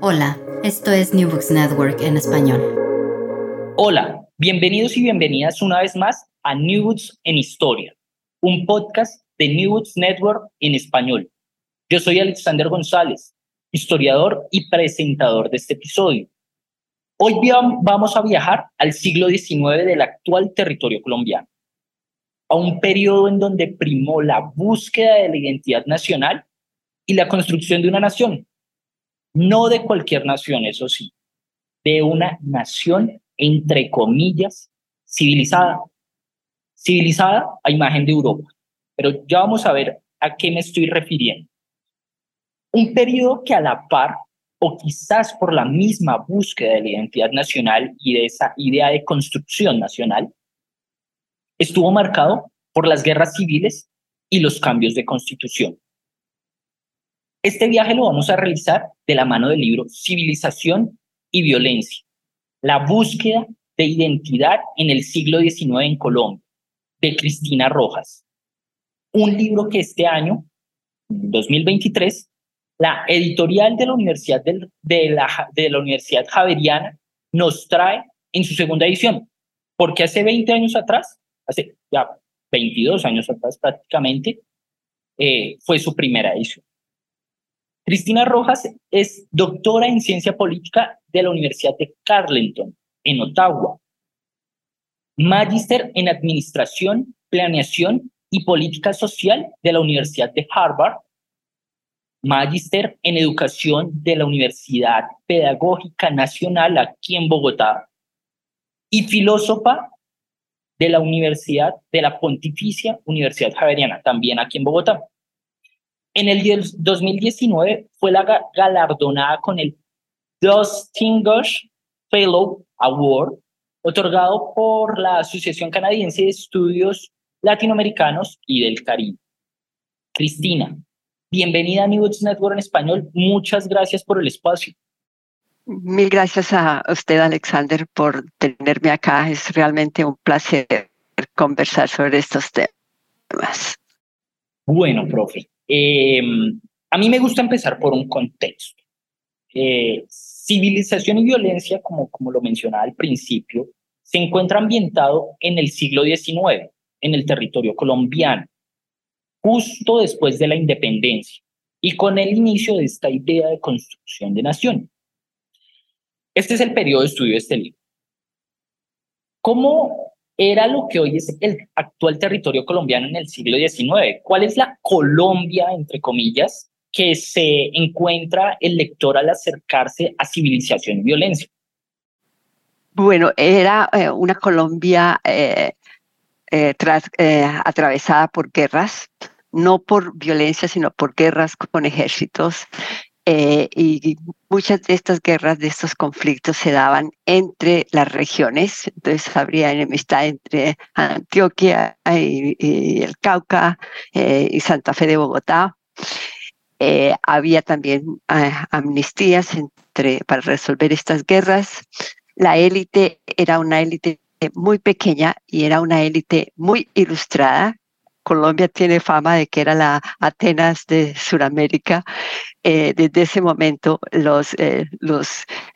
Hola, esto es New Books Network en español. Hola, bienvenidos y bienvenidas una vez más a New Books en Historia, un podcast de New Books Network en español. Yo soy Alexander González, historiador y presentador de este episodio. Hoy vamos a viajar al siglo XIX del actual territorio colombiano, a un periodo en donde primó la búsqueda de la identidad nacional y la construcción de una nación, no de cualquier nación, eso sí, de una nación, entre comillas, civilizada. Civilizada a imagen de Europa. Pero ya vamos a ver a qué me estoy refiriendo. Un periodo que a la par, o quizás por la misma búsqueda de la identidad nacional y de esa idea de construcción nacional, estuvo marcado por las guerras civiles y los cambios de constitución. Este viaje lo vamos a realizar de la mano del libro Civilización y Violencia, la búsqueda de identidad en el siglo XIX en Colombia, de Cristina Rojas. Un libro que este año, 2023, la editorial de la Universidad, de, la, Universidad Javeriana nos trae en su segunda edición, porque hace 20 años atrás, hace ya 22 años atrás prácticamente, eh, fue su primera edición. Cristina Rojas es doctora en ciencia política de la Universidad de Carleton, en Ottawa. Magíster en Administración, Planeación y Política Social de la Universidad de Harvard. Magíster en Educación de la Universidad Pedagógica Nacional aquí en Bogotá. Y filósofa de la Universidad de la Pontificia Universidad Javeriana, también aquí en Bogotá. En el 2019 fue la galardonada con el Distinguished Fellow Award, otorgado por la Asociación Canadiense de Estudios Latinoamericanos y del Caribe. Cristina, bienvenida a New Network en español. Muchas gracias por el espacio. Mil gracias a usted, Alexander, por tenerme acá. Es realmente un placer conversar sobre estos temas. Bueno, profe, Em, a mí me gusta empezar por un contexto. Eh, civilización y violencia, como, como lo mencionaba al principio, se encuentra ambientado en el siglo XIX, en el territorio colombiano, justo después de la independencia y con el inicio de esta idea de construcción de nación. Este es el periodo de estudio de este libro. ¿Cómo era lo que hoy es el actual territorio colombiano en el siglo XIX. ¿Cuál es la Colombia, entre comillas, que se encuentra el lector al acercarse a civilización y violencia? Bueno, era eh, una Colombia eh, eh, atravesada por guerras, no por violencia, sino por guerras con ejércitos eh, y muchas de estas guerras, de estos conflictos se daban entre las regiones, entonces habría enemistad entre Antioquia y, el Cauca eh, y Santa Fe de Bogotá. Eh, había también amnistías entre, para resolver estas guerras. La élite era una élite muy pequeña y era una élite muy ilustrada. Colombia tiene fama de que era la Atenas de Sudamérica. Eh, desde ese momento los, eh,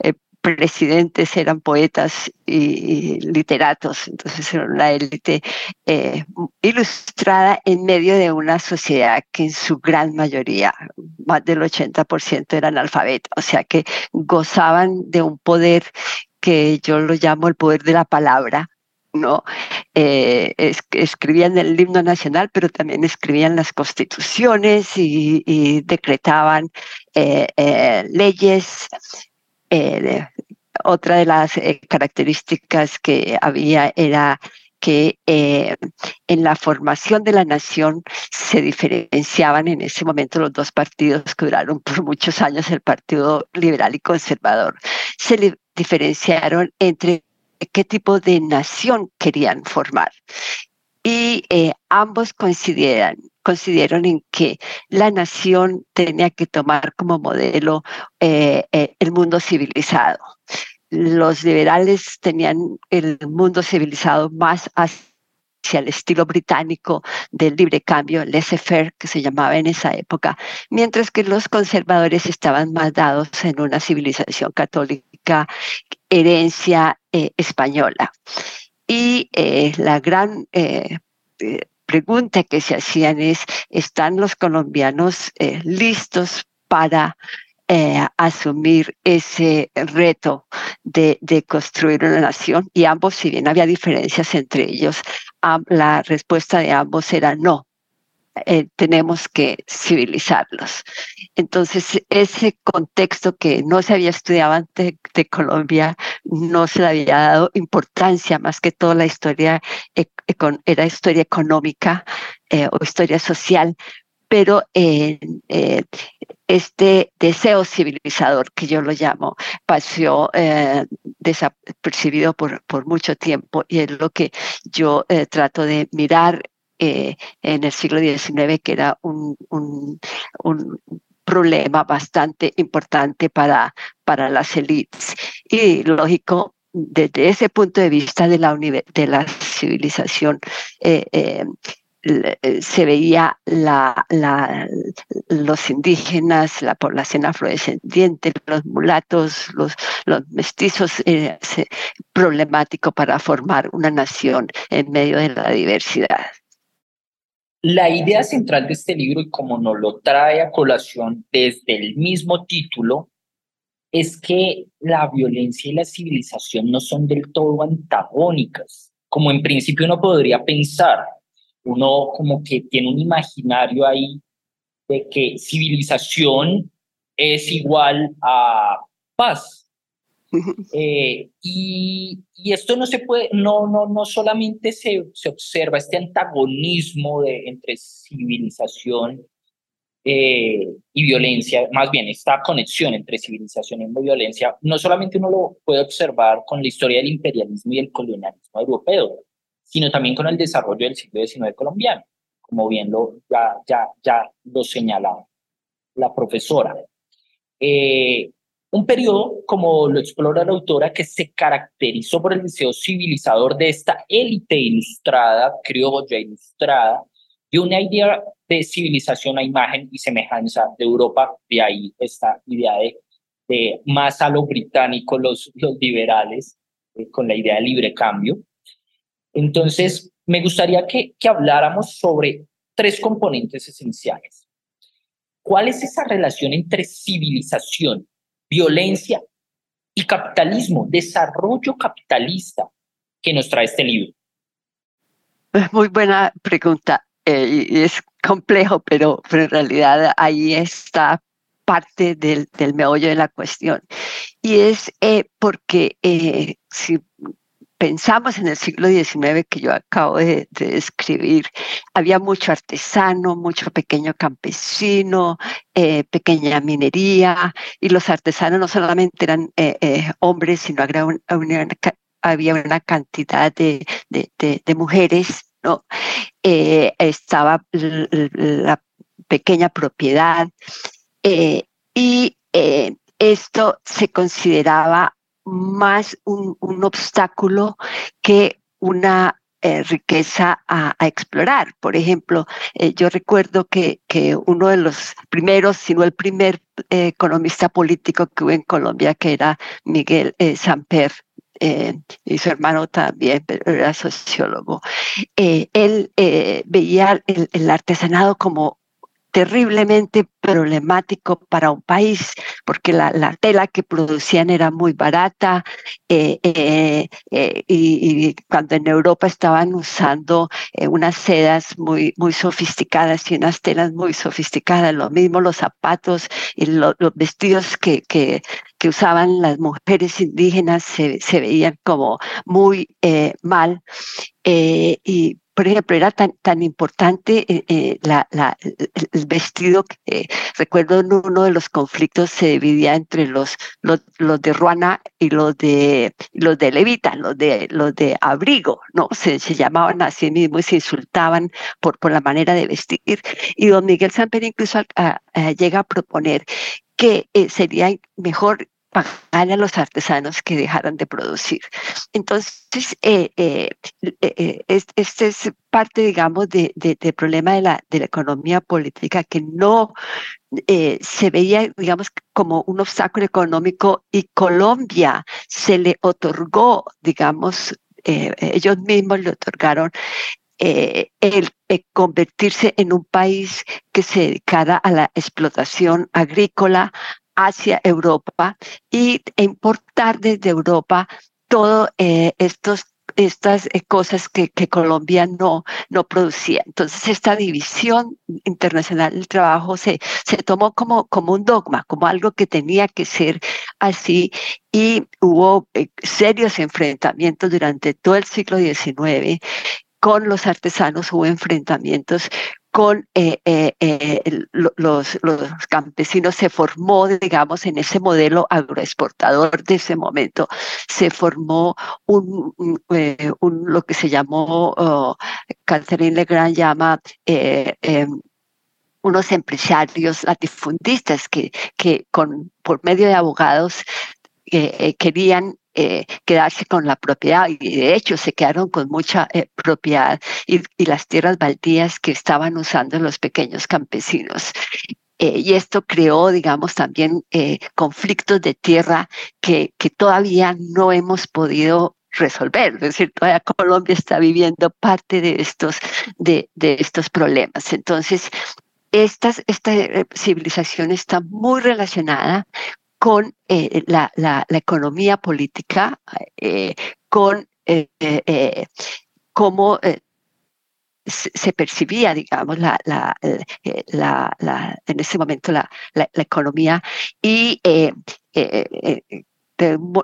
eh, presidentes eran poetas y, literatos, entonces era una élite ilustrada en medio de una sociedad que en su gran mayoría, más del 80% eran alfabetos, o sea que gozaban de un poder que yo lo llamo el poder de la palabra, Eh, escribían el himno nacional, pero también escribían las constituciones y, decretaban eh, leyes eh, otra de las características que había era que en la formación de la nación se diferenciaban en ese momento los dos partidos que duraron por muchos años, el Partido Liberal y Conservador. Se diferenciaron entre qué tipo de nación querían formar. Y ambos consideran consideraron en que la nación tenía que tomar como modelo eh, eh, el mundo civilizado. Los liberales tenían el mundo civilizado más hacia el estilo británico del libre cambio, laissez-faire, que se llamaba en esa época, mientras que los conservadores estaban más dados en una civilización católica, herencia eh, española. Y la gran pregunta que se hacían es, ¿están los colombianos eh, listos para eh, asumir ese reto de, construir una nación? Y ambos, si bien había diferencias entre ellos, la respuesta de ambos era no. Eh, tenemos que civilizarlos. Entonces, ese contexto que no se había estudiado antes de Colombia, no se le había dado importancia, más que toda la historia era historia económica eh, o historia social, pero eh, este deseo civilizador, que yo lo llamo, pasó desapercibido por, por mucho tiempo y es lo que yo trato de mirar eh, en el siglo XIX, que era un, un, problema bastante importante para, para las élites. Y lógico, desde ese punto de vista de la, de la civilización, eh, eh, se veía la, la, los indígenas, la población afrodescendiente, los mulatos, los, los mestizos, problemático para formar una nación en medio de la diversidad. La idea central de este libro, y como nos lo trae a colación desde el mismo título, es que la violencia y la civilización no son del todo antagónicas, como en principio uno podría pensar. Uno como que tiene un imaginario ahí de que civilización es igual a paz, eh, y, y, esto no se puede, no, no, no solamente se, se observa este antagonismo de, entre civilización eh, y violencia, más bien esta conexión entre civilización y violencia, no solamente uno lo puede observar con la historia del imperialismo y el colonialismo europeo, sino también con el desarrollo del siglo XIX colombiano, como bien lo, ya, ya, ya lo señalaba la profesora. Eh, un periodo, como lo explora la autora, que se caracterizó por el deseo civilizador de esta élite ilustrada, criolla ilustrada, y una idea de civilización a imagen y semejanza de Europa, de ahí esta idea de, más a lo británico, los, los liberales, eh, con la idea de libre cambio. Entonces, me gustaría que, que habláramos sobre tres componentes esenciales. ¿Cuál es esa relación entre civilización violencia y capitalismo, desarrollo capitalista que nos trae este libro? Muy buena pregunta. Eh, es complejo, pero, en realidad ahí está parte del, del meollo de la cuestión. Y es eh, porque eh, si pensamos en el siglo XIX que yo acabo de, describir, había mucho artesano, mucho pequeño campesino, eh, pequeña minería, y los artesanos no solamente eran eh, eh, hombres, sino había una, cantidad de, mujeres, estaba la pequeña propiedad, y esto se consideraba más un, obstáculo que una eh, riqueza a, explorar. Por ejemplo, eh, yo recuerdo que, que, uno de los primeros, si no el primer eh, economista político que hubo en Colombia, que era Miguel Samper, y su hermano también, pero era sociólogo, él veía el, artesanado como terriblemente problemático para un país, porque la, la tela que producían era muy barata eh, eh, eh, y, cuando en Europa estaban usando unas sedas muy, muy sofisticadas y unas telas muy sofisticadas, lo mismo los zapatos y los vestidos que, que, que, usaban las mujeres indígenas se, se veían como muy mal. Por ejemplo, era tan, tan importante eh, eh, la, la, el vestido que eh, recuerdo en uno de los conflictos se dividía entre los, los, los, de Ruana y los de los de Levita, los de los de abrigo, ¿no? Se, llamaban así mismo y se insultaban por, por la manera de vestir. Y don Miguel Samper incluso llega a proponer que sería mejor pagar a los artesanos que dejaran de producir. Entonces, eh, eh, eh, este es parte, digamos, del de, problema de la, de la economía política que no se veía, digamos, como un obstáculo económico y Colombia se le otorgó, digamos, ellos mismos le otorgaron el, convertirse en un país que se dedicara a la explotación agrícola, hacia Europa y importar desde Europa todo eh, estos estas eh, cosas que, que, Colombia no, no producía. Entonces, esta división internacional del trabajo se, se tomó como, como un dogma, como algo que tenía que ser así, y hubo eh, serios enfrentamientos durante todo el siglo XIX con los artesanos, hubo enfrentamientos con eh, eh, eh, los, los, campesinos se formó, digamos, en ese modelo agroexportador de ese momento, se formó un, un, lo que se llamó, oh, Catherine Legrand llama em, unos empresarios latifundistas que, que con, por medio de abogados querían eh, quedarse con la propiedad y de hecho se quedaron con mucha eh, propiedad y, las tierras baldías que estaban usando los pequeños campesinos. Eh, y esto creó, digamos, también conflictos de tierra que, que todavía no hemos podido resolver. Es decir, todavía Colombia está viviendo parte de estos, de, de estos problemas. Entonces, estas, esta civilización está muy relacionada con eh, la, la, economía política, eh, con eh, cómo se, percibía, digamos, la, la, la, en ese momento la, economía y de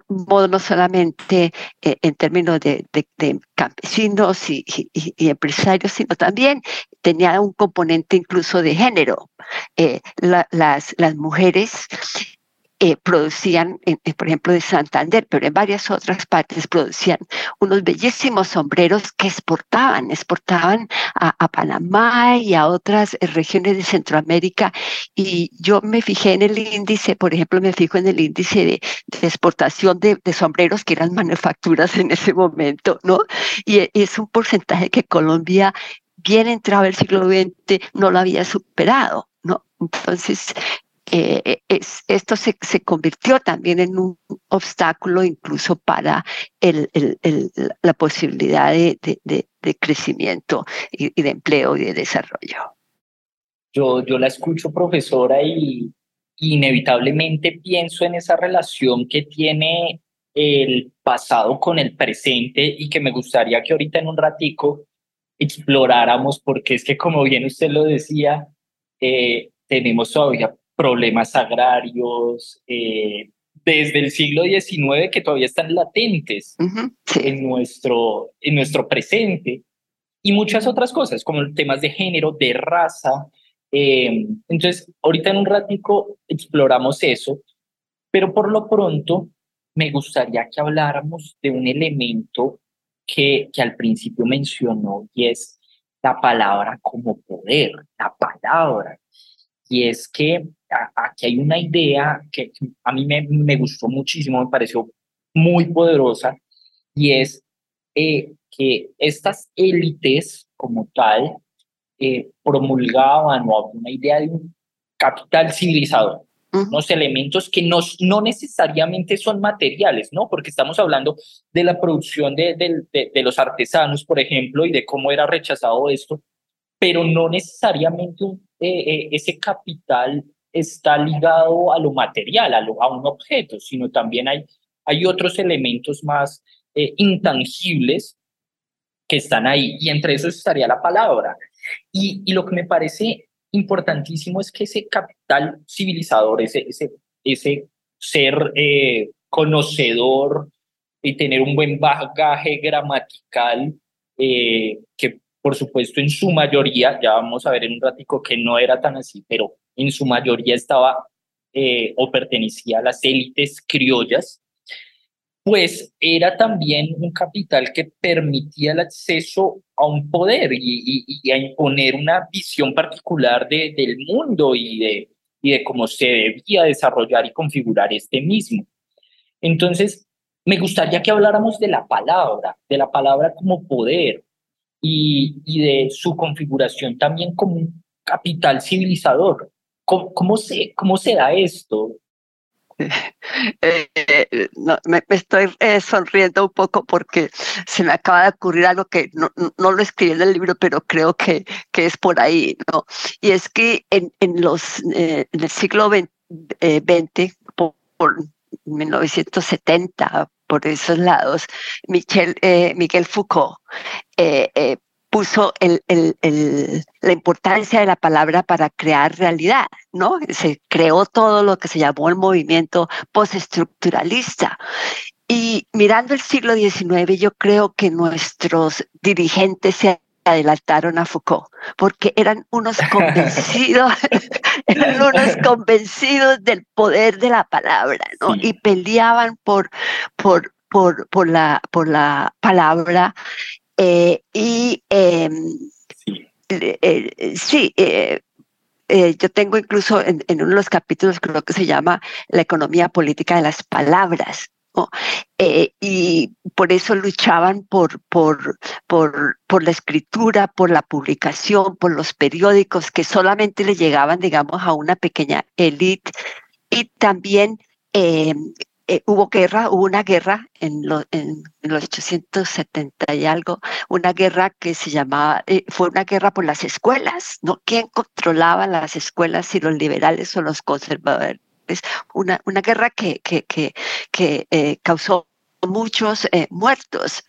modo no solamente en términos de, campesinos y, empresarios, sino también tenía un componente incluso de género. las, las mujeres eh, producían, por ejemplo, de Santander, pero en varias otras partes producían unos bellísimos sombreros que exportaban, exportaban a, Panamá y a otras eh, regiones de Centroamérica. Y yo me fijé en el índice, por ejemplo, me fijo en el índice de, exportación de, sombreros que eran manufacturas en ese momento, ¿no? Y e, es un porcentaje que Colombia, bien entrado el siglo XX, no lo había superado. ¿no? Entonces, eh, es, esto se, se, convirtió también en un obstáculo incluso para el, el, la posibilidad de, de, de crecimiento y, y, de empleo y de desarrollo. Yo, yo la escucho, profesora, y inevitablemente pienso en esa relación que tiene el pasado con el presente y que me gustaría que ahorita en un ratico exploráramos, porque es que como bien usted lo decía, eh, tenemos todavía problemas agrarios eh, desde el siglo XIX que todavía están latentes en, nuestro, en nuestro presente y muchas otras cosas como temas de género, de raza. Eh, entonces, ahorita en un ratico exploramos eso, pero por lo pronto me gustaría que habláramos de un elemento que, que al principio mencionó y es la palabra como poder, la palabra. Y es que aquí hay una idea que a mí me, me gustó muchísimo, me pareció muy poderosa y es eh, que estas élites como tal eh, promulgaban o una idea de un capital civilizador, unos elementos que no, no necesariamente son materiales, ¿no? Porque estamos hablando de la producción de, de, de, los artesanos, por ejemplo, y de cómo era rechazado esto, pero no necesariamente eh, ese capital está ligado a lo material, a, a un objeto, sino también hay, hay otros elementos más eh, intangibles que están ahí, y entre esos estaría la palabra. Y, y, lo que me parece importantísimo es que ese capital civilizador, ese, ese, ese ser eh, conocedor y tener un buen bagaje gramatical, eh, que por supuesto en su mayoría, ya vamos a ver en un ratico que no era tan así, pero en su mayoría estaba eh, o pertenecía a las élites criollas, pues era también un capital que permitía el acceso a un poder y, a imponer una visión particular de, del mundo y de, y de cómo se debía desarrollar y configurar este mismo. Entonces, me gustaría que habláramos de la palabra, de la palabra como poder y, y de su configuración también como un capital civilizador. ¿Cómo, se, cómo se da esto? Eh, no, me, estoy eh, sonriendo un poco porque se me acaba de ocurrir algo que no, no, lo escribí en el libro, pero creo que, que es por ahí, ¿no? Y es que en, en los, eh, en el siglo XX, por, 1970, por esos lados, Michel, Miguel Foucault puso el, el, la importancia de la palabra para crear realidad, ¿no? Se creó todo lo que se llamó el movimiento postestructuralista. Y mirando el siglo XIX, yo creo que nuestros dirigentes se adelantaron a Foucault, porque eran unos convencidos, eran unos convencidos del poder de la palabra, ¿no? Y peleaban por, por, por, por, la, por la palabra eh, y em, sí, eh, eh, yo tengo incluso en, uno de los capítulos, creo que se llama La economía política de las palabras. Y por eso luchaban por, por, por, por la escritura, por la publicación, por los periódicos que solamente le llegaban, digamos, a una pequeña élite y también em, eh, hubo guerra, hubo una guerra en, en, los 870 y algo, una guerra que se llamaba, eh, fue una guerra por las escuelas, ¿no? ¿Quién controlaba las escuelas, si los liberales o los conservadores? Una, una guerra que, que, que, que eh, causó muchos muertos.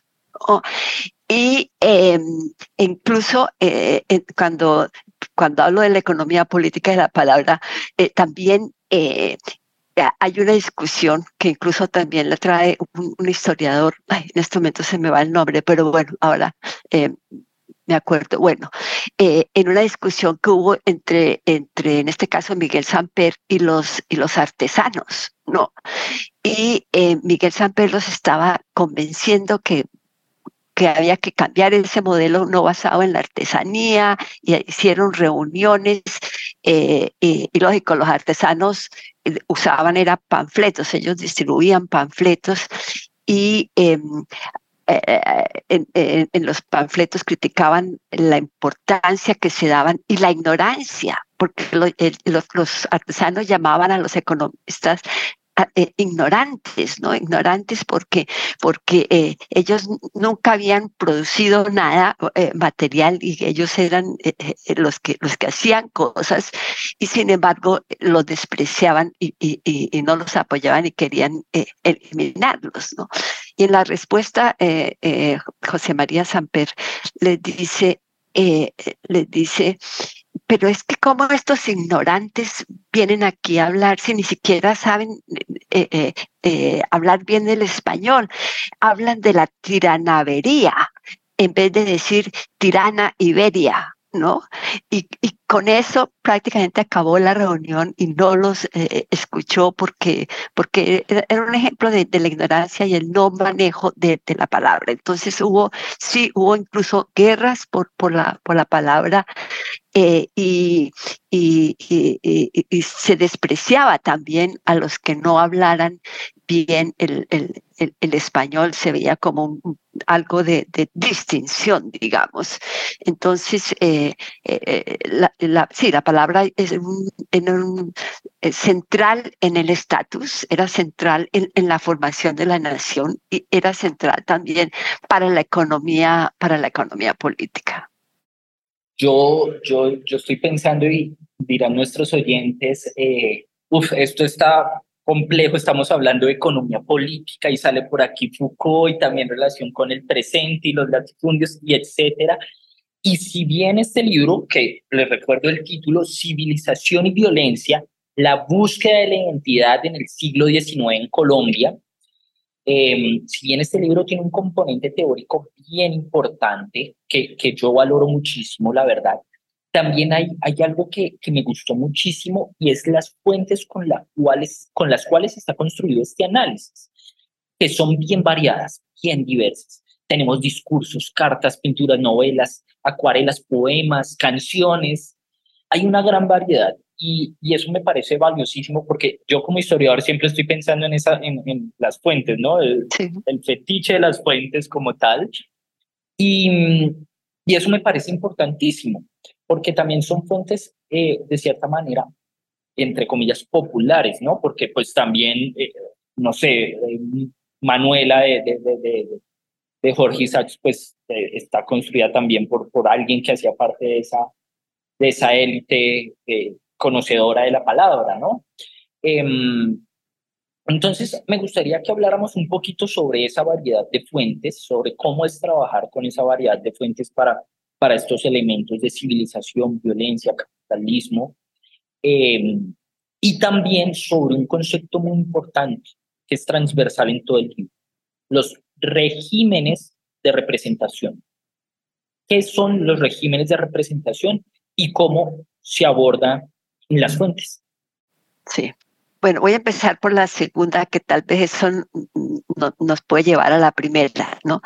Y em, incluso cuando, cuando hablo de la economía política de la palabra, también hay una discusión que incluso también la trae un, historiador, en este momento se me va el nombre, pero bueno, ahora eh, me acuerdo, bueno, eh, en una discusión que hubo entre, entre, en este caso, Miguel Samper y los, y los artesanos, ¿no? Y eh, Miguel Samper los estaba convenciendo que que había que cambiar ese modelo no basado en la artesanía, y hicieron reuniones, y, y, lógico, los artesanos usaban era panfletos, ellos distribuían panfletos y em, eh, en, los panfletos criticaban la importancia que se daban y la ignorancia, porque los, artesanos llamaban a los economistas eh, ignorantes, ¿no? Ignorantes porque, porque eh, ellos nunca habían producido nada eh, material y ellos eran los, que, los que hacían cosas y sin embargo los despreciaban y, y, no los apoyaban y querían eliminarlos, ¿no? Y en la respuesta, José María Samper les dice, les dice, pero es que como estos ignorantes vienen aquí a hablar si ni siquiera saben eh, eh, eh, hablar bien el español, hablan de la tiranavería en vez de decir tirana Iberia. ¿No? Y, con eso prácticamente acabó la reunión y no los eh, escuchó porque, porque era un ejemplo de, la ignorancia y el no manejo de, la palabra. Entonces hubo, sí, hubo incluso guerras por, por, la, por la palabra eh, y, y, y, se despreciaba también a los que no hablaran bien el, el, español se veía como algo de, distinción, digamos. Entonces, eh, eh, la, sí, la palabra es central en el estatus, era central en, la formación de la nación y era central también para la economía, para la economía política. Yo, yo, yo estoy pensando y dirán nuestros oyentes, eh, uf, esto está complejo, estamos hablando de economía política y sale por aquí Foucault y también relación con el presente y los latifundios y etcétera. Y si bien este libro, que les recuerdo el título, Civilización y Violencia, la búsqueda de la identidad en el siglo XIX en Colombia, eh, si bien este libro tiene un componente teórico bien importante, que, que yo valoro muchísimo, la verdad, también hay, hay algo que, que me gustó muchísimo y es las fuentes con, la cuales, con las cuales está construido este análisis, que son bien variadas, bien diversas. Tenemos discursos, cartas, pinturas, novelas, acuarelas, poemas, canciones. Hay una gran variedad y, y, eso me parece valiosísimo porque yo como historiador siempre estoy pensando en, esa, en, en las fuentes, ¿no? El, el, fetiche de las fuentes como tal. Y, y eso me parece importantísimo porque también son fuentes, eh, de cierta manera, entre comillas, populares, ¿no? Porque pues también, eh, no sé, eh, Manuela de, de, de, de, Jorge Isaacs, pues está construida también por, por alguien que hacía parte de esa, de esa élite conocedora de la palabra, ¿no? Em, entonces, me gustaría que habláramos un poquito sobre esa variedad de fuentes, sobre cómo es trabajar con esa variedad de fuentes para para estos elementos de civilización, violencia, capitalismo, eh, y también sobre un concepto muy importante que es transversal en todo el libro, los regímenes de representación. ¿Qué son los regímenes de representación y cómo se aborda en las fuentes? Sí. Bueno, voy a empezar por la segunda, que tal vez eso nos puede llevar a la primera, ¿no?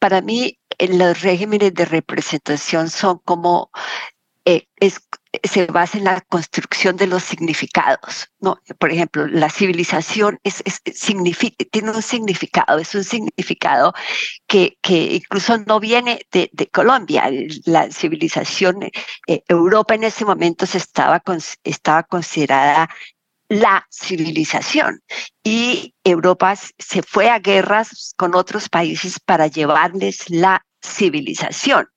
Para mí, los regímenes de representación son como eh, se basa en la construcción de los significados. ¿no? Por ejemplo, la civilización es, significa, tiene un significado, es un significado que, que incluso no viene de, Colombia. La civilización, eh, Europa en ese momento se estaba, estaba considerada la civilización. Y Europa se fue a guerras con otros países para llevarles la civilización.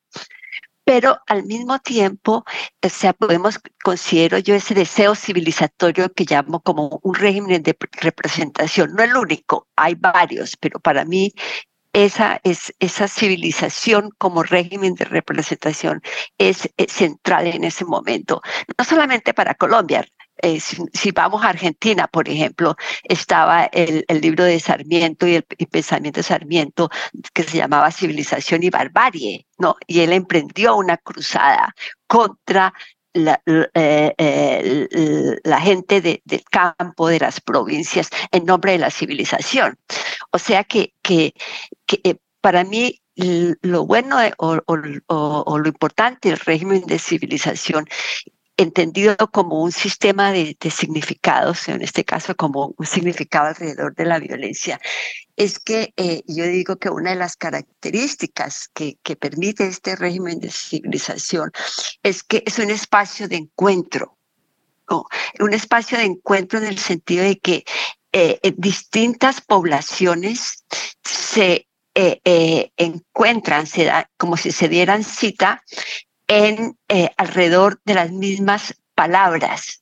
Pero al mismo tiempo, o sea, podemos, considero yo ese deseo civilizatorio que llamo como un régimen de representación. No el único, hay varios, pero para mí esa, es, esa civilización como régimen de representación es, es, central en ese momento, no solamente para Colombia, eh, si, vamos a Argentina, por ejemplo, estaba el, libro de Sarmiento y el, pensamiento de Sarmiento que se llamaba Civilización y Barbarie, ¿no? Y él emprendió una cruzada contra la, eh, eh, gente del campo, de las provincias, en nombre de la civilización. O sea que, que, que para mí lo bueno o, o, lo importante del régimen de civilización entendido como un sistema de, significados, en este caso como un significado alrededor de la violencia, es que eh, yo digo que una de las características que, que permite este régimen de civilización es que es un espacio de encuentro, un espacio de encuentro en el sentido de que eh, distintas poblaciones se eh, encuentran, se da, como si se dieran cita en eh, alrededor de las mismas palabras.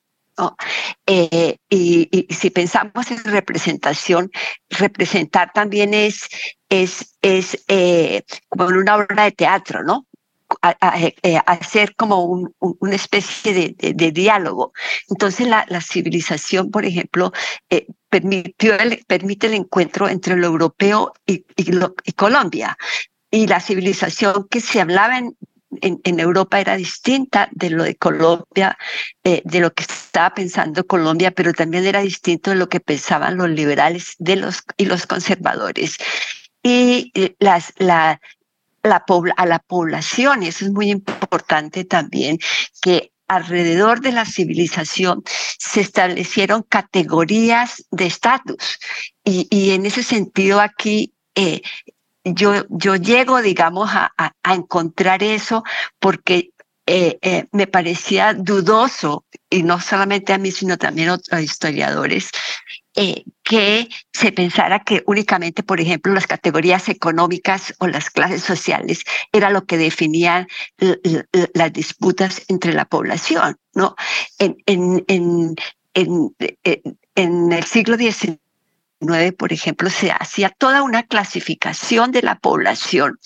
Eh, y, si pensamos en representación, representar también es, es, es eh, como en una obra de teatro, ¿no? hacer como un, una especie de, de, diálogo. Entonces la, la, civilización, por ejemplo, permitió permite el encuentro entre lo europeo y, y, Colombia. Y la civilización que se hablaba en, en, Europa era distinta de lo de Colombia, eh, de lo que estaba pensando Colombia, pero también era distinto de lo que pensaban los liberales de los, y los conservadores. Y las, la, la, a la población, eso es muy importante también, que alrededor de la civilización se establecieron categorías de estatus. Y, en ese sentido aquí eh, yo, yo llego, digamos, a, a, encontrar eso porque eh, eh, me parecía dudoso, y no solamente a mí, sino también a otros historiadores, eh, que se pensara que únicamente, por ejemplo, las categorías económicas o las clases sociales era lo que definían las disputas entre la población. ¿no? En, en, en, en el siglo XIX, por ejemplo, se hacía toda una clasificación de la población,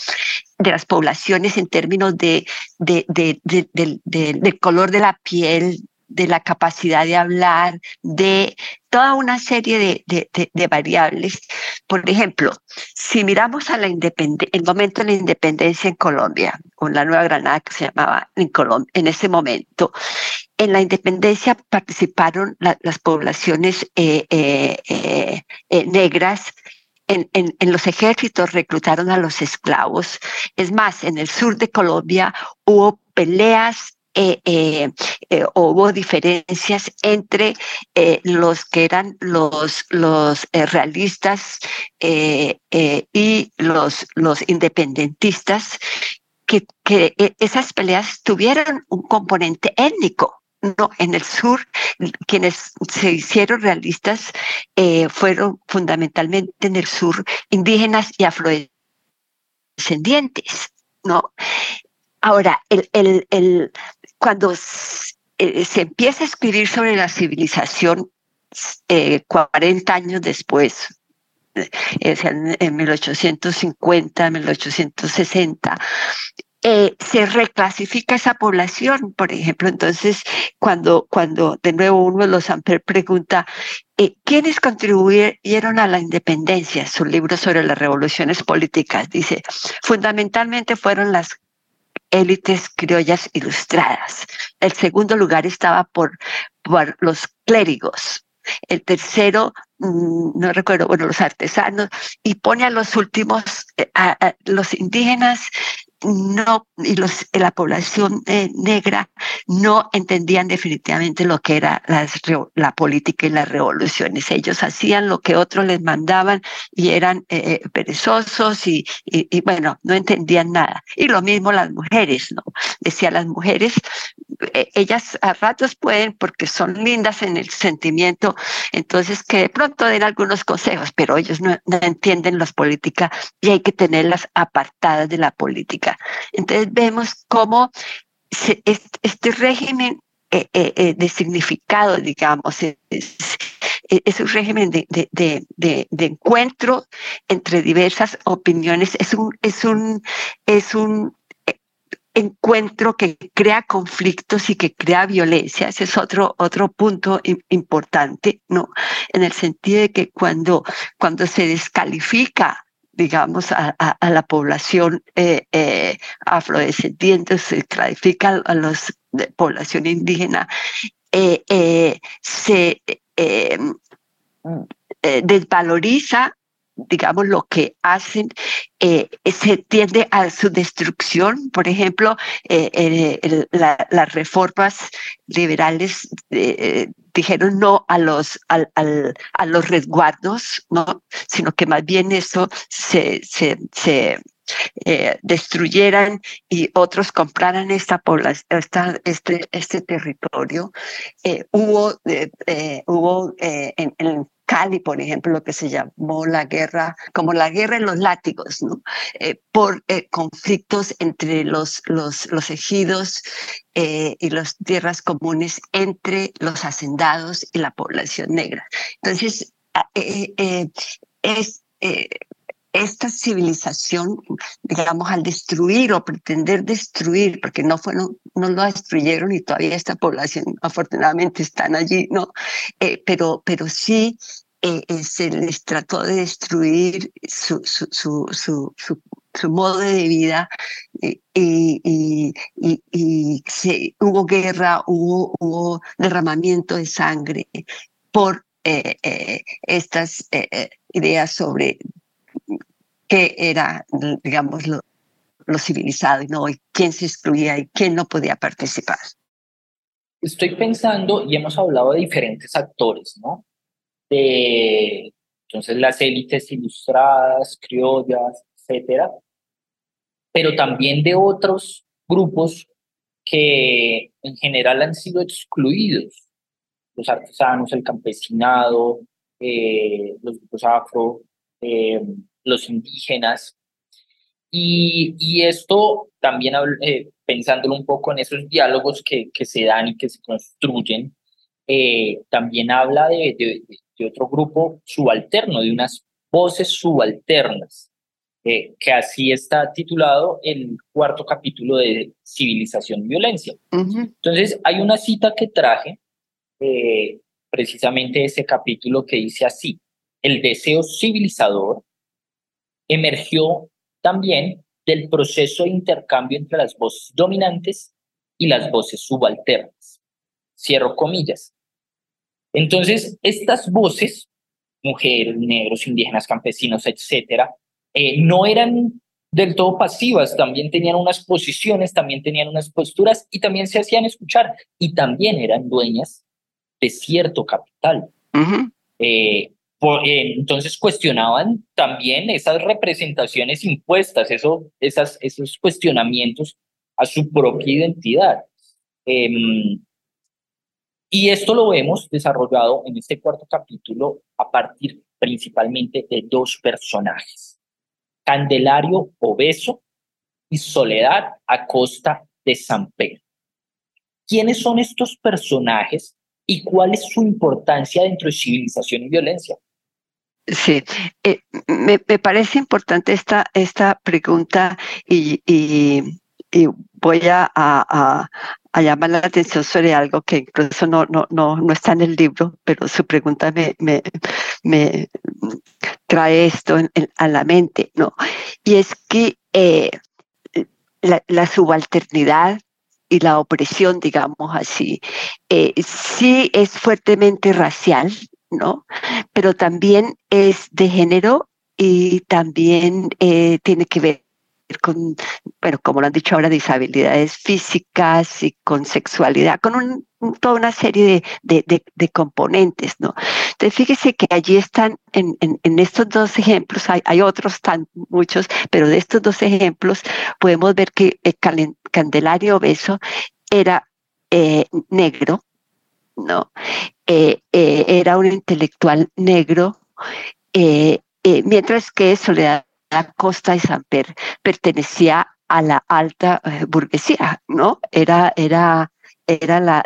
de las poblaciones en términos de, de, de, del color de la piel, de la capacidad de hablar, de toda una serie de, de, variables. Por ejemplo, si miramos a la el momento de la independencia en Colombia, con la Nueva Granada que se llamaba en ese momento, en la independencia participaron las poblaciones eh, eh, eh, negras en, los ejércitos reclutaron a los esclavos. Es más, en el sur de Colombia hubo peleas eh, eh, eh, hubo diferencias entre los que eran los, los realistas y los, los independentistas, que, esas peleas tuvieron un componente étnico. No, en el sur, quienes se hicieron realistas fueron fundamentalmente en el sur indígenas y afrodescendientes, ¿no? Ahora, el, el, el, cuando eh, se empieza a escribir sobre la civilización eh, 40 años después, eh, en, en 1850, 1860, eh, se reclasifica esa población, por ejemplo. Entonces, cuando, cuando de nuevo uno de los Amper pregunta, eh, ¿quiénes contribuyeron a la independencia? Su libro sobre las revoluciones políticas dice, fundamentalmente fueron las élites criollas ilustradas. El segundo lugar estaba por, los clérigos. El tercero, mm, no recuerdo, bueno, los artesanos, y pone a los últimos, eh, a los indígenas no, y los, la población eh, negra no entendían definitivamente lo que era la política y las revoluciones. Ellos hacían lo que otros les mandaban y eran eh, eh, perezosos y, y, bueno, no entendían nada. Y lo mismo las mujeres, ¿no? Decía las mujeres, ellas a ratos pueden porque son lindas en el sentimiento, entonces que de pronto den algunos consejos, pero ellos no, no entienden las políticas y hay que tenerlas apartadas de la política. Entonces vemos cómo este régimen eh, eh, eh, de significado, digamos, es, un régimen de, de, de, de, encuentro entre diversas opiniones, es un, es un, es un encuentro que crea conflictos y que crea violencia. Ese es otro, otro punto importante, ¿no? En el sentido de que cuando, cuando se descalifica digamos, a, la población afrodescendiente, se clasifica a la población indígena, se desvaloriza digamos, lo que hacen, eh, se tiende a su destrucción. Por ejemplo, eh, las reformas liberales eh, dijeron no a los, al, a los resguardos, ¿no? sino que más bien eso se, se, destruyeran y otros compraran esta esta, este, este territorio. Hubo, eh, hubo en Cali, por ejemplo, lo que se llamó la guerra, como la guerra en los látigos. Eh, por eh, conflictos entre los, los, los ejidos eh, y las tierras comunes entre los hacendados y la población negra. Entonces, ah, es esta civilización, digamos, al destruir o pretender destruir, porque no fueron, no lo destruyeron y todavía esta población afortunadamente están allí, ¿no? Eh, pero, pero sí eh, eh, se les trató de destruir su, su, su, su, su modo de vida y, y, y, y se, hubo guerra, hubo, hubo derramamiento de sangre por estas ideas sobre qué era, digamos, lo, civilizado ¿no? y quién se excluía y quién no podía participar. estoy pensando y hemos hablado de diferentes actores, ¿no? De entonces las élites ilustradas, criollas, etcétera, pero también de otros grupos que en general han sido excluidos, los artesanos, el campesinado, eh, los grupos afro, eh, los indígenas. Y, y esto también, eh, pensándolo un poco en esos diálogos que, que se dan y que se construyen, eh, también habla de, de, de, otro grupo subalterno, de unas voces subalternas, eh, que así está titulado el cuarto capítulo de Civilización y Violencia. Uh -huh. Entonces, hay una cita que traje, eh, precisamente ese capítulo que dice así, el deseo civilizador emergió también del proceso de intercambio entre las voces dominantes y las voces subalternas. Cierro comillas. Entonces, estas voces, mujeres, negros, indígenas, campesinos, etcétera, eh, no eran del todo pasivas, también tenían unas posiciones, también tenían unas posturas y también se hacían escuchar y también eran dueñas de cierto capital. Uh -huh. eh, por, eh, entonces cuestionaban también esas representaciones impuestas, eso, esas, esos cuestionamientos a su propia identidad. Eh, y esto lo hemos desarrollado en este cuarto capítulo a partir principalmente de dos personajes, Candelario Obeso y Soledad Acosta de San Pedro. ¿Quiénes son estos personajes y cuál es su importancia dentro de civilización y violencia? Sí, eh, me, me, parece importante esta, esta pregunta y, y, y voy a, a, llamar la atención sobre algo que incluso no, no, no, no está en el libro, pero su pregunta me, me, me trae esto en, a la mente, ¿no? Y es que eh, la, la, subalternidad y la opresión, digamos así, eh, sí es fuertemente racial, ¿no? Pero también es de género y también eh, tiene que ver con, bueno, como lo han dicho ahora, disabilidades físicas y con sexualidad, con un, toda una serie de, de, de, componentes, ¿no? Entonces, fíjese que allí están, en, en, en estos dos ejemplos, hay, hay, otros tan muchos, pero de estos dos ejemplos podemos ver que el Candelario Obeso era eh, negro, ¿no? Eh, eh, era un intelectual negro, eh, mientras que Soledad Costa y Samper pertenecía a la alta burguesía, ¿no? Era, era, era la,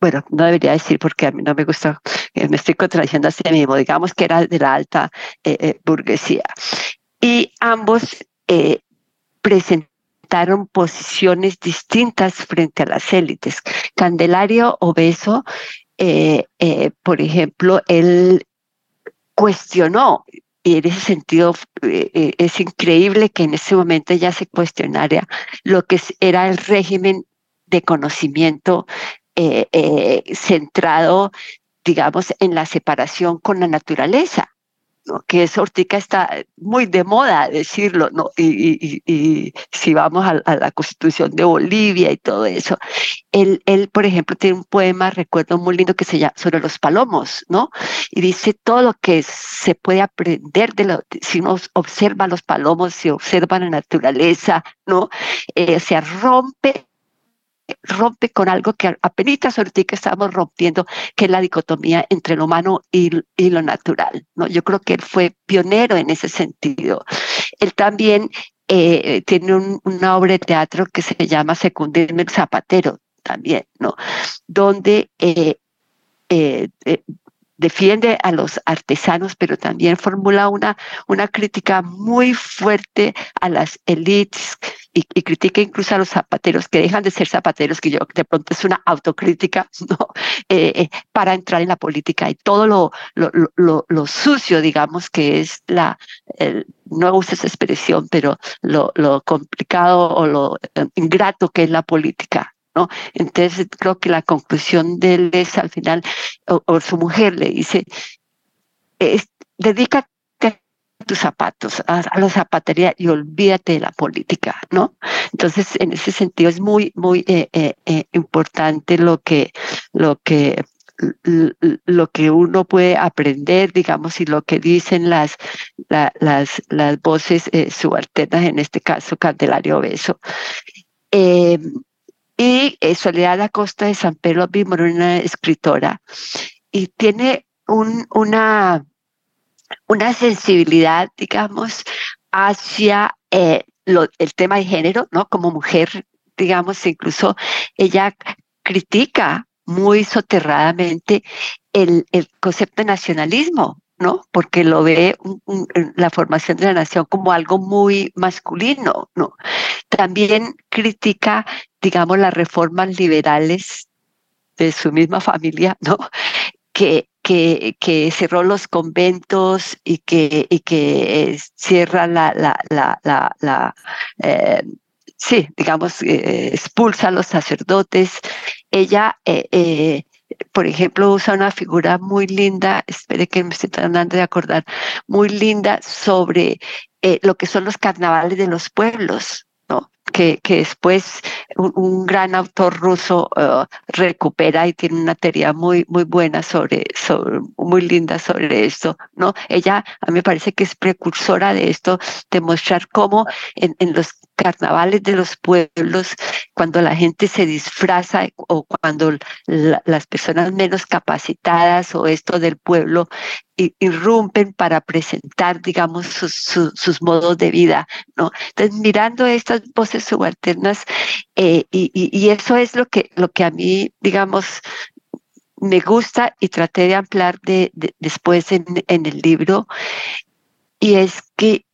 bueno, no debería decir porque a mí no me gusta, me estoy contradiciendo a sí mismo, digamos que era de la alta burguesía. Y ambos presentaron posiciones distintas frente a las élites. Candelario Obeso, eh, eh, por ejemplo, él cuestionó, y en ese sentido eh, es increíble que en ese momento ya se cuestionara lo que era el régimen de conocimiento centrado, digamos, en la separación con la naturaleza. ¿No? que eso ahorita está muy de moda decirlo, ¿no? y, y, y si vamos a, la constitución de Bolivia y todo eso, él, él, por ejemplo, tiene un poema, recuerdo muy lindo, que se llama sobre los palomos, ¿no? Y dice todo lo que se puede aprender de lo, si uno observa los palomos, si observa la naturaleza, ¿no? Eh, se rompe rompe con algo que apenas ahorita estamos rompiendo, que es la dicotomía entre lo humano y, y, lo natural. ¿no? Yo creo que él fue pionero en ese sentido. Él también eh, tiene un, una obra de teatro que se llama Secundirme el Zapatero, también, ¿no? Donde eh, eh, defiende a los artesanos, pero también formula una, una crítica muy fuerte a las élites y, y, critica incluso a los zapateros que dejan de ser zapateros, que yo de pronto es una autocrítica, ¿no? Eh, eh, para entrar en la política y todo lo, lo, lo, lo sucio, digamos, que es la, no uso esa expresión, pero lo, lo complicado o lo eh, ingrato que es la política, ¿no? Entonces creo que la conclusión de él es al final, o, su mujer le dice, es, dedícate tus zapatos, a la zapatería y olvídate de la política, ¿no? Entonces, en ese sentido es muy, muy eh, eh, eh, importante lo que, lo que lo que uno puede aprender, digamos, y lo que dicen las, las, las voces subalternas, en este caso Candelario Beso. Y Soledad Acosta de San Pedro Bimor, una escritora, y tiene un, una, una sensibilidad, digamos, hacia eh, el tema de género, ¿no? Como mujer, digamos, incluso ella critica muy soterradamente el, el concepto de nacionalismo, ¿no? Porque lo ve la formación de la nación como algo muy masculino, ¿no? También critica, digamos, las reformas liberales de su misma familia, ¿no? Que que, que, cerró los conventos y que, y que cierra la, la, la, la, eh, sí, digamos, eh, expulsa a los sacerdotes. Ella, eh, por ejemplo, usa una figura muy linda, espere que me estoy tratando de acordar, muy linda sobre lo que son los carnavales de los pueblos, que, que después un, gran autor ruso uh, recupera y tiene una teoría muy, muy buena sobre, sobre, muy linda sobre esto, ¿no? Ella a mí me parece que es precursora de esto, de mostrar cómo en, en los carnavales de los pueblos, cuando la gente se disfraza o cuando las personas menos capacitadas o esto del pueblo irrumpen para presentar, digamos, sus, modos de vida, ¿no? Entonces, mirando estas voces subalternas, eh, y, eso es lo que, lo que a mí, digamos, me gusta y traté de ampliar de, después en el libro, y es que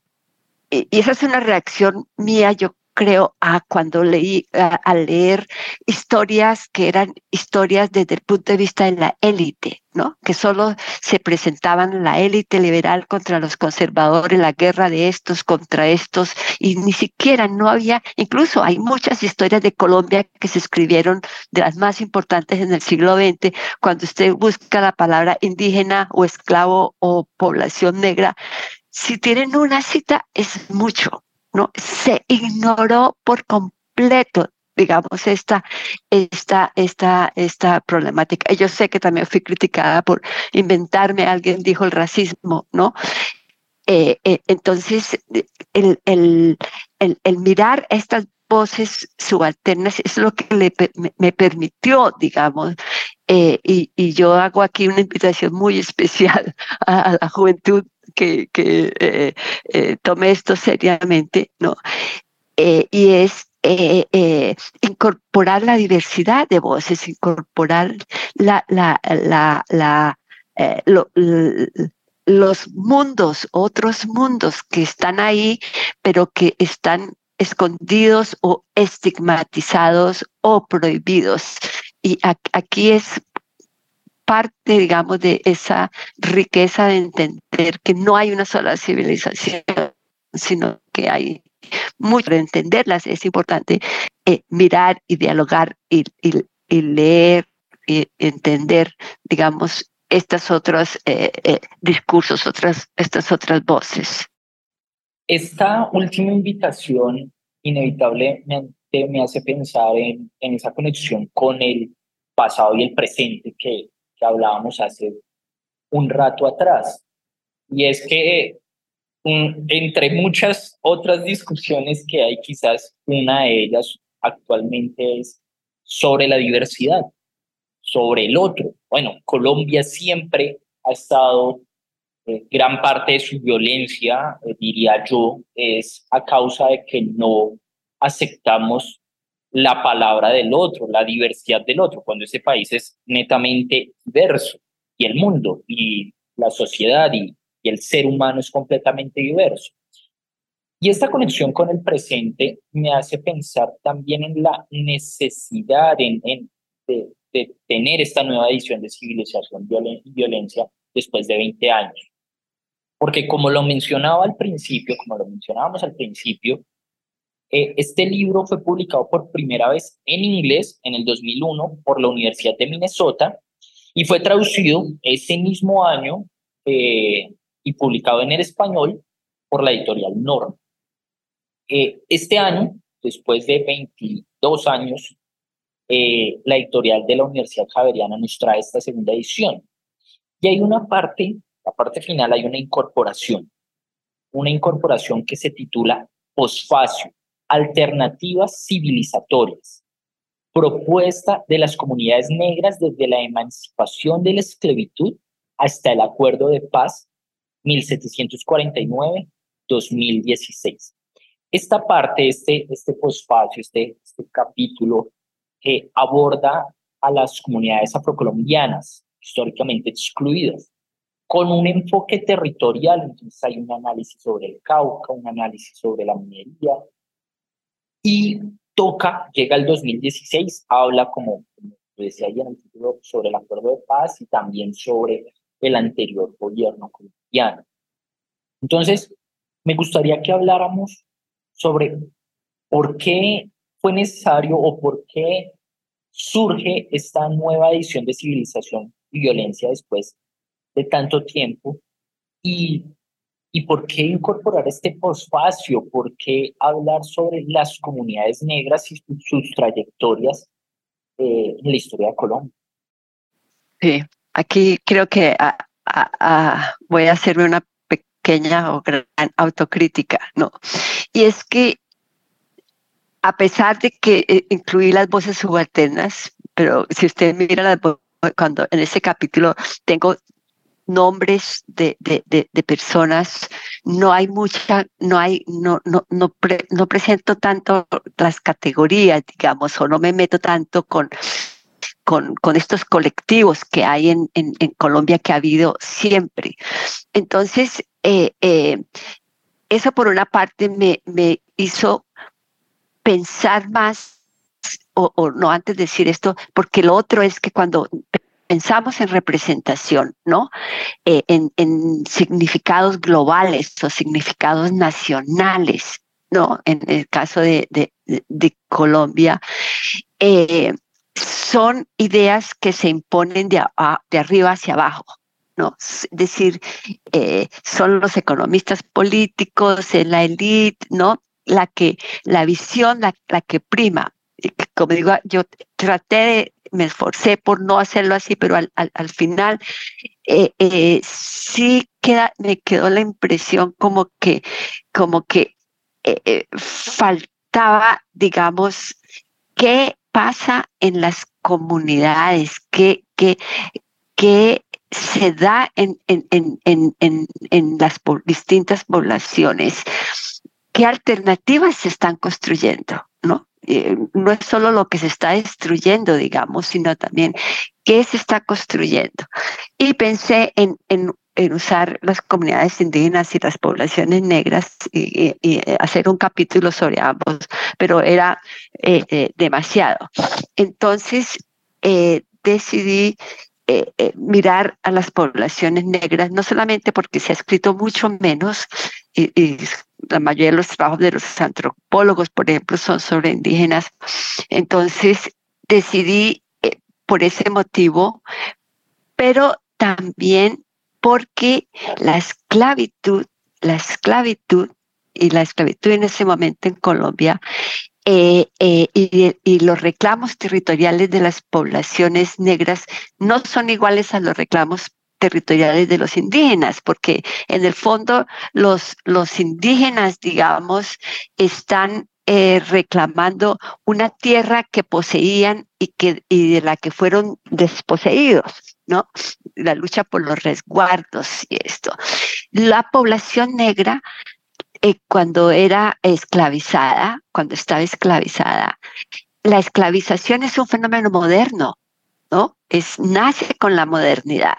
y esa es una reacción mía, yo creo, a cuando leí, a, leer historias que eran historias desde el punto de vista de la élite, ¿no? Que solo se presentaban la élite liberal contra los conservadores, la guerra de estos contra estos, y ni siquiera no había, incluso hay muchas historias de Colombia que se escribieron de las más importantes en el siglo XX, cuando usted busca la palabra indígena o esclavo o población negra, si tienen una cita es mucho, ¿no? Se ignoró por completo digamos, esta, esta, esta, esta problemática. Yo sé que también fui criticada por inventarme, alguien dijo el racismo, ¿no? Eh, eh, entonces, el, el, el, mirar estas voces subalternas es lo que le, me, permitió, digamos, eh, y, yo hago aquí una invitación muy especial a la juventud que, eh, eh, tome esto seriamente, ¿no? Eh, y es incorporar la diversidad de voces, incorporar la, la, la, la los mundos, otros mundos que están ahí, pero que están escondidos o estigmatizados o prohibidos. Y aquí es parte, digamos, de esa riqueza de entender que no hay una sola civilización, sino que hay mucho de entenderlas. Es importante eh, mirar y dialogar y, leer y entender, digamos, estos otros eh, eh, discursos, otras, estas otras voces. Esta última invitación inevitablemente me hace pensar en, en esa conexión con el pasado y el presente que, que hablábamos hace un rato atrás. Y es que entre muchas otras discusiones que hay, quizás una de ellas actualmente es sobre la diversidad, sobre el otro. Bueno, Colombia siempre ha estado, eh, gran parte de su violencia, eh, diría yo, es a causa de que no aceptamos la palabra del otro, la diversidad del otro, cuando ese país es netamente diverso y el mundo y la sociedad y, el ser humano es completamente diverso. Y esta conexión con el presente me hace pensar también en la necesidad en, de, tener esta nueva edición de civilización y violencia después de 20 años. Porque como lo mencionaba al principio, como lo mencionábamos al principio, eh, este libro fue publicado por primera vez en inglés en el 2001 por la Universidad de Minnesota y fue traducido ese mismo año eh, y publicado en el español por la editorial Norma. Eh, este año, después de 22 años, eh, la editorial de la Universidad Javeriana nos trae esta segunda edición. Y hay una parte, la parte final, hay una incorporación, una incorporación que se titula Posfacio, Alternativas Civilizatorias, propuesta de las comunidades negras desde la emancipación de la esclavitud hasta el Acuerdo de Paz 1749-2016. Esta parte, este, este posfacio, este, este capítulo, que aborda a las comunidades afrocolombianas históricamente excluidas, con un enfoque territorial. Entonces hay un análisis sobre el Cauca, un análisis sobre la minería, y toca, llega el 2016, habla, como, decía ayer en el título, sobre el acuerdo de paz y también sobre el anterior gobierno. Entonces, me gustaría que habláramos sobre por qué fue necesario o por qué surge esta nueva edición de civilización y violencia después de tanto tiempo y, y por qué incorporar este posfacio, por qué hablar sobre las comunidades negras y sus, trayectorias eh, en la historia de Colombia. Sí, aquí creo que voy a hacerme una pequeña o gran autocrítica, ¿no? Y es que a pesar de que eh, incluí las voces subalternas, pero si usted mira las cuando en ese capítulo tengo nombres de, de, de, personas, no hay mucha, no hay, no, no, no, no presento tanto las categorías, digamos, o no me meto tanto con, con, con estos colectivos que hay en, en, Colombia que ha habido siempre. Entonces, eh, eh, eso por una parte me, me hizo pensar más, o, no antes de decir esto, porque lo otro es que cuando pensamos en representación, ¿no? Eh, en, en, significados globales o significados nacionales, ¿no? En el caso de, de, Colombia, son ideas que se imponen de, arriba hacia abajo, ¿no? Es decir, eh, son los economistas políticos, la élite, ¿no? La que, la visión, la, que prima. Como digo, yo traté de, me esforcé por no hacerlo así, pero al, al, al final eh, eh, sí queda, me quedó la impresión como que, como que eh, faltaba, digamos, qué pasa en las comunidades, qué, qué, se da en, en, en, en, las distintas poblaciones, qué alternativas se están construyendo, ¿no? Eh, no es solo lo que se está destruyendo, digamos, sino también qué se está construyendo. Y pensé en, en, en usar las comunidades indígenas y las poblaciones negras y, hacer un capítulo sobre ambos, pero era eh, eh, demasiado. Entonces eh, decidí mirar a las poblaciones negras, no solamente porque se ha escrito mucho menos, y, la mayoría de los trabajos de los antropólogos, por ejemplo, son sobre indígenas. Entonces decidí por ese motivo, pero también porque la esclavitud, la esclavitud y la esclavitud en ese momento en Colombia eh, eh, y, los reclamos territoriales de las poblaciones negras no son iguales a los reclamos territoriales de los indígenas, porque en el fondo los, los indígenas, digamos, están eh, reclamando una tierra que poseían y, que, y de la que fueron desposeídos, ¿no? La lucha por los resguardos y esto. La población negra eh, cuando era esclavizada, cuando estaba esclavizada, la esclavización es un fenómeno moderno, ¿no? Es, nace con la modernidad.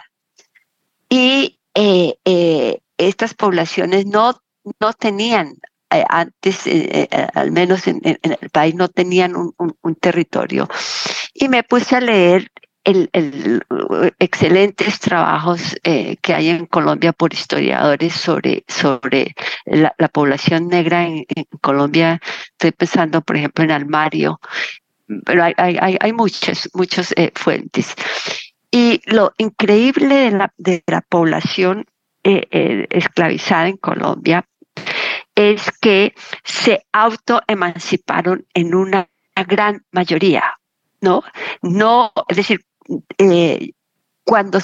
Y eh, eh, estas poblaciones no, no tenían, antes, al menos en, el país, no tenían un, un territorio. Y me puse a leer el, el, excelentes trabajos eh, que hay en Colombia por historiadores sobre, sobre la, la población negra en, en, Colombia. Estoy pensando, por ejemplo, en Almario, pero hay, hay, hay muchas, muchas eh, fuentes. Y lo increíble de la, de la población eh, eh, esclavizada en Colombia es que se autoemanciparon en una gran mayoría, ¿no? No, es decir, eh, cuando,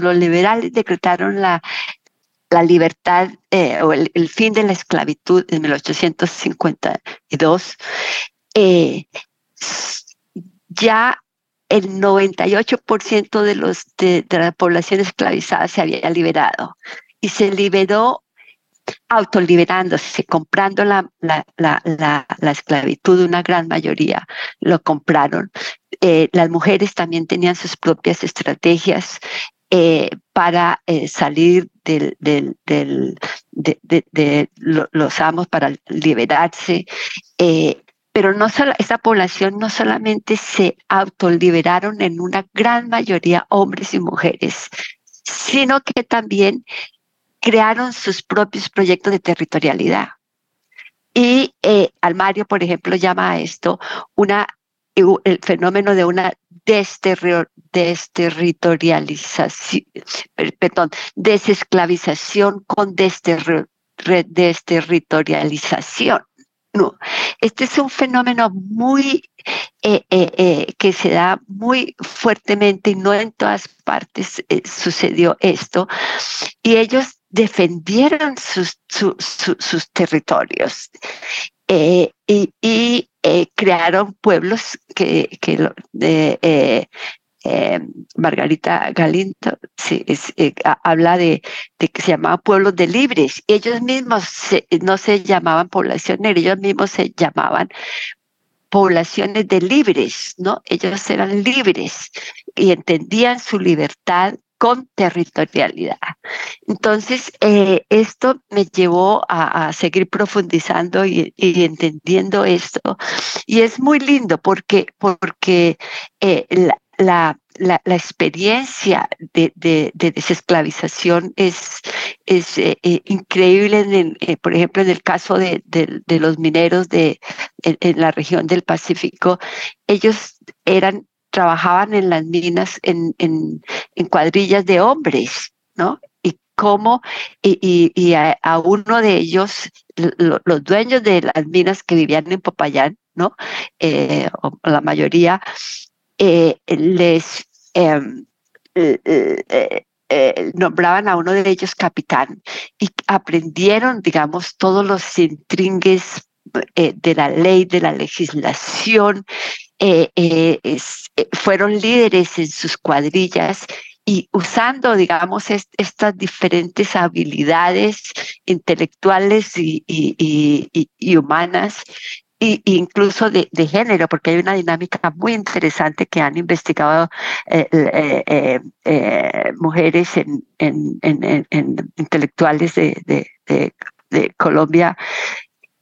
los liberales decretaron la, libertad eh, o el, fin de la esclavitud en 1852, eh, ya el 98% de, los, de, la población esclavizada se había liberado y se liberó autoliberándose, comprando la, la, la, la, esclavitud, una gran mayoría lo compraron. Eh, las mujeres también tenían sus propias estrategias eh, para eh, salir del, del, del de, los amos, para liberarse pero no solo, esa población no solamente se autoliberaron en una gran mayoría hombres y mujeres, sino que también crearon sus propios proyectos de territorialidad. Y eh, Almario, por ejemplo, llama a esto una, el fenómeno de una desterritorialización, desesclavización con desterritorialización. No, este es un fenómeno muy eh, eh, que se da muy fuertemente y no en todas partes sucedió esto. Y ellos defendieron sus, sus territorios y, crearon pueblos que, que eh, Margarita Galindo eh, habla de, que se llamaban pueblos de libres. Ellos mismos no se llamaban población ellos mismos se llamaban poblaciones de libres, ¿no? Ellos eran libres y entendían su libertad con territorialidad. Entonces, eh, esto me llevó a, seguir profundizando y, entendiendo esto. Y es muy lindo porque, porque la, la, la, experiencia de, de, desesclavización es, es eh, eh, increíble, eh, por ejemplo, en el caso de, de los mineros de, en, la región del Pacífico, ellos eran, trabajaban en las minas en, en, en cuadrillas de hombres, ¿no? Y cómo, y, y, a, uno de ellos, los dueños de las minas que vivían en Popayán, ¿no? la mayoría, eh, les em, eh, eh, nombraban a uno de ellos capitán y aprendieron, digamos, todos los intringues de la ley, de la legislación, fueron líderes en sus cuadrillas y usando, digamos, estas diferentes habilidades intelectuales y, humanas, y, incluso de, género, porque hay una dinámica muy interesante que han investigado eh, eh, eh, mujeres en, intelectuales de, de, Colombia,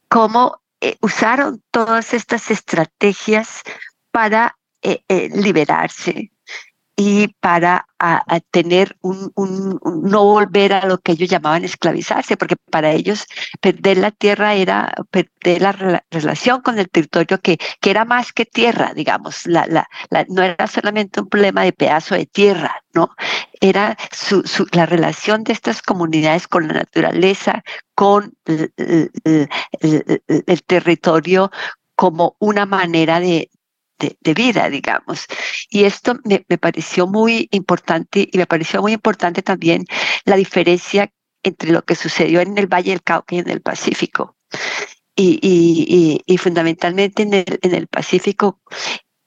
cómo usaron todas estas estrategias para liberarse y para tener un, no volver a lo que ellos llamaban esclavizarse, porque para ellos perder la tierra era perder la relación con el territorio que, que era más que tierra, digamos, la, la, no era solamente un problema de pedazo de tierra, ¿no? Era su, la relación de estas comunidades con la naturaleza, con el territorio como una manera de, de, vida, digamos. Y esto me, pareció muy importante y me pareció muy importante también la diferencia entre lo que sucedió en el Valle del Cauca y en el Pacífico. Y, y, y, fundamentalmente en el, en el Pacífico,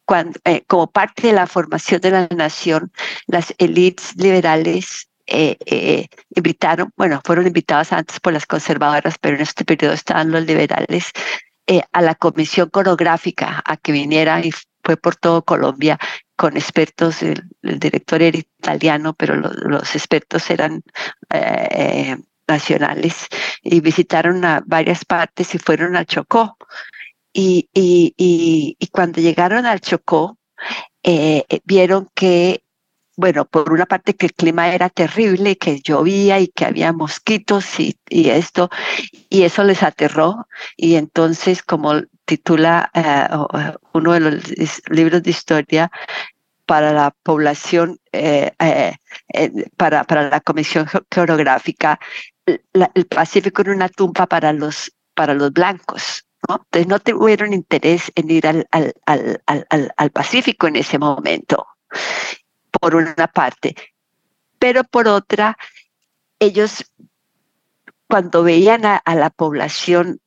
cuando, eh, como parte de la formación de la nación, las élites liberales eh, eh, invitaron, bueno, fueron invitadas antes por las conservadoras, pero en este periodo estaban los liberales, eh, a la comisión coreográfica a que viniera y fue por todo Colombia con expertos, el, director era italiano, pero los expertos eran eh, nacionales y visitaron a varias partes y fueron al Chocó. Y, y, y, cuando llegaron al Chocó, eh, vieron que bueno, por una parte que el clima era terrible, que llovía y que había mosquitos y, esto, y eso les aterró. Y entonces, como titula eh, eh, uno de los libros de historia, para la población, eh, para, para la Comisión Geográfica, el Pacífico era una tumba para los, para los blancos. ¿no? Entonces no tuvieron interés en ir al, al, al, al Pacífico en ese momento, por una parte. Pero por otra, ellos cuando veían a, la población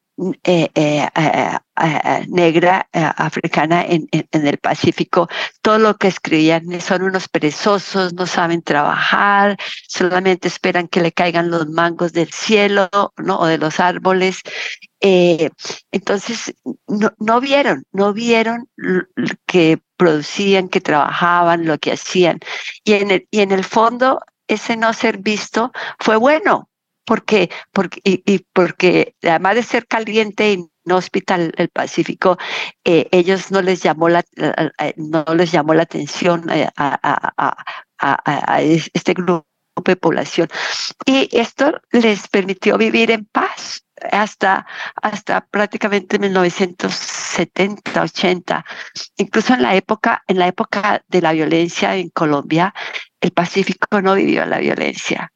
eh, eh, eh, negra africana en, el Pacífico, todo lo que escribían son unos perezosos, no saben trabajar, solamente esperan que le caigan los mangos del cielo ¿no? o de los árboles. entonces, no, no vieron, no vieron que producían, que trabajaban, lo que hacían. Y en el, y en el fondo, ese no ser visto fue bueno, porque, porque, y, porque además de ser caliente y no hospital el Pacífico, eh, ellos no les llamó la, no les llamó la atención eh, a, a, este grupo de población. Y esto les permitió vivir en paz hasta, hasta prácticamente 1970, 80. Incluso en la época, en la época de la violencia en Colombia, el Pacífico no vivió la violencia.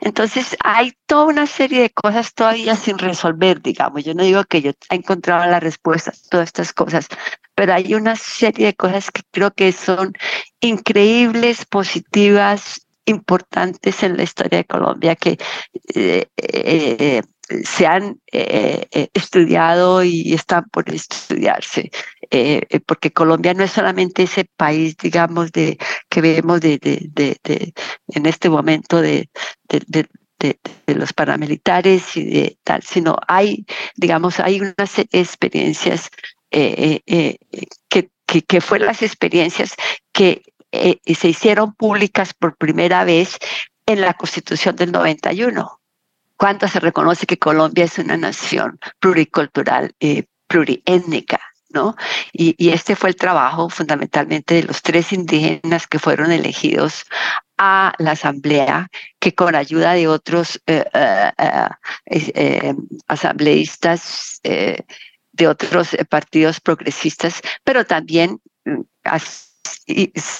Entonces hay toda una serie de cosas todavía sin resolver, digamos. Yo no digo que yo he encontrado la respuesta a todas estas cosas, pero hay una serie de cosas que creo que son increíbles, positivas, importantes en la historia de Colombia que eh, eh, se han eh, eh, estudiado y están por estudiarse, eh, porque Colombia no es solamente ese país, digamos, de que vemos de, de, de, en este momento de, los paramilitares y de tal, sino hay, digamos, hay unas experiencias que, que, que fueron las experiencias que se hicieron públicas por primera vez en la Constitución del 91 cuánto se reconoce que Colombia es una nación pluricultural, eh, pluriétnica, ¿no? Y, este fue el trabajo fundamentalmente de los tres indígenas que fueron elegidos a la asamblea, que con ayuda de otros eh, eh, asambleístas de otros partidos progresistas, pero también mm,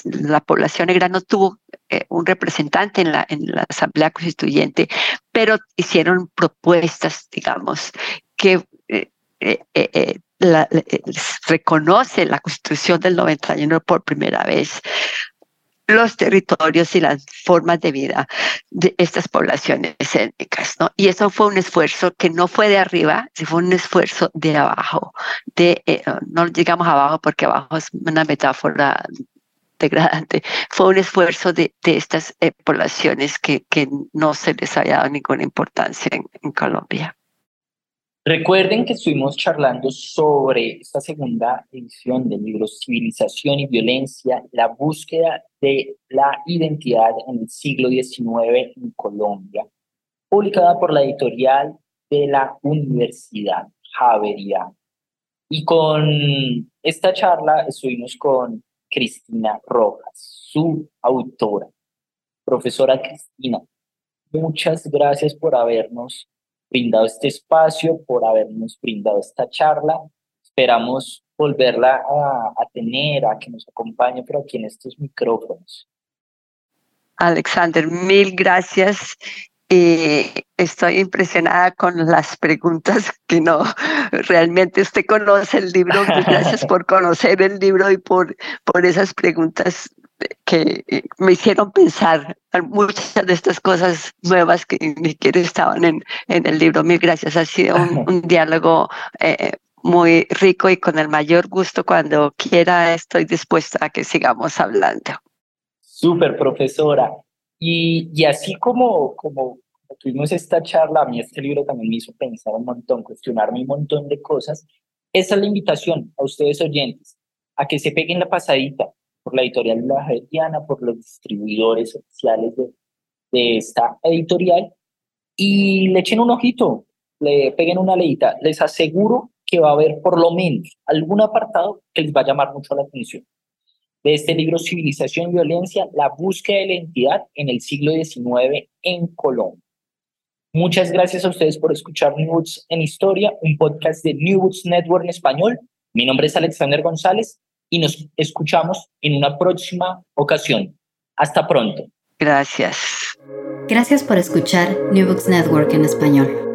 la población negra no tuvo eh, un representante en la, en la Asamblea Constituyente, pero hicieron propuestas, digamos, que eh, eh, la, reconoce la Constitución del 91 por primera vez los territorios y las formas de vida de estas poblaciones étnicas. Y eso fue un esfuerzo que no fue de arriba, sino fue un esfuerzo de abajo, de, no llegamos abajo porque abajo es una metáfora degradante, fue un esfuerzo de, estas eh, poblaciones que, que, no se les había dado ninguna importancia en Colombia. Recuerden que estuvimos charlando sobre esta segunda edición del libro Civilización y Violencia, la búsqueda de la identidad en el siglo XIX en Colombia, publicada por la editorial de la Universidad Javeriana. Y con esta charla estuvimos con Cristina Rojas, su autora. Profesora Cristina, muchas gracias por habernos brindado este espacio, por habernos brindado esta charla. Esperamos volverla a, tener, a que nos acompañe, pero aquí en estos micrófonos. Alexander, mil gracias. Y estoy impresionada con las preguntas que no, realmente usted conoce el libro. Gracias por conocer el libro y por, por esas preguntas que me hicieron pensar muchas de estas cosas nuevas que ni siquiera estaban en, en el libro. Mil gracias. Ha sido un, diálogo eh, muy rico y con el mayor gusto cuando quiera estoy dispuesta a que sigamos hablando. Súper, profesora. Y, y así como, como, tuvimos esta charla, a mí este libro también me hizo pensar un montón, cuestionarme un montón de cosas. Esa es la invitación a ustedes oyentes, a que se peguen la pasadita, por la editorial La por los distribuidores oficiales de, de esta editorial y le echen un ojito, le peguen una leída. Les aseguro que va a haber por lo menos algún apartado que les va a llamar mucho la atención. De este libro Civilización y Violencia, la búsqueda de la identidad en el siglo XIX en Colombia. Muchas gracias a ustedes por escuchar New Books en Historia, un podcast de New Books Network en español. Mi nombre es Alexander González y nos escuchamos en una próxima ocasión. Hasta pronto. Gracias. Gracias por escuchar New Books Network en español.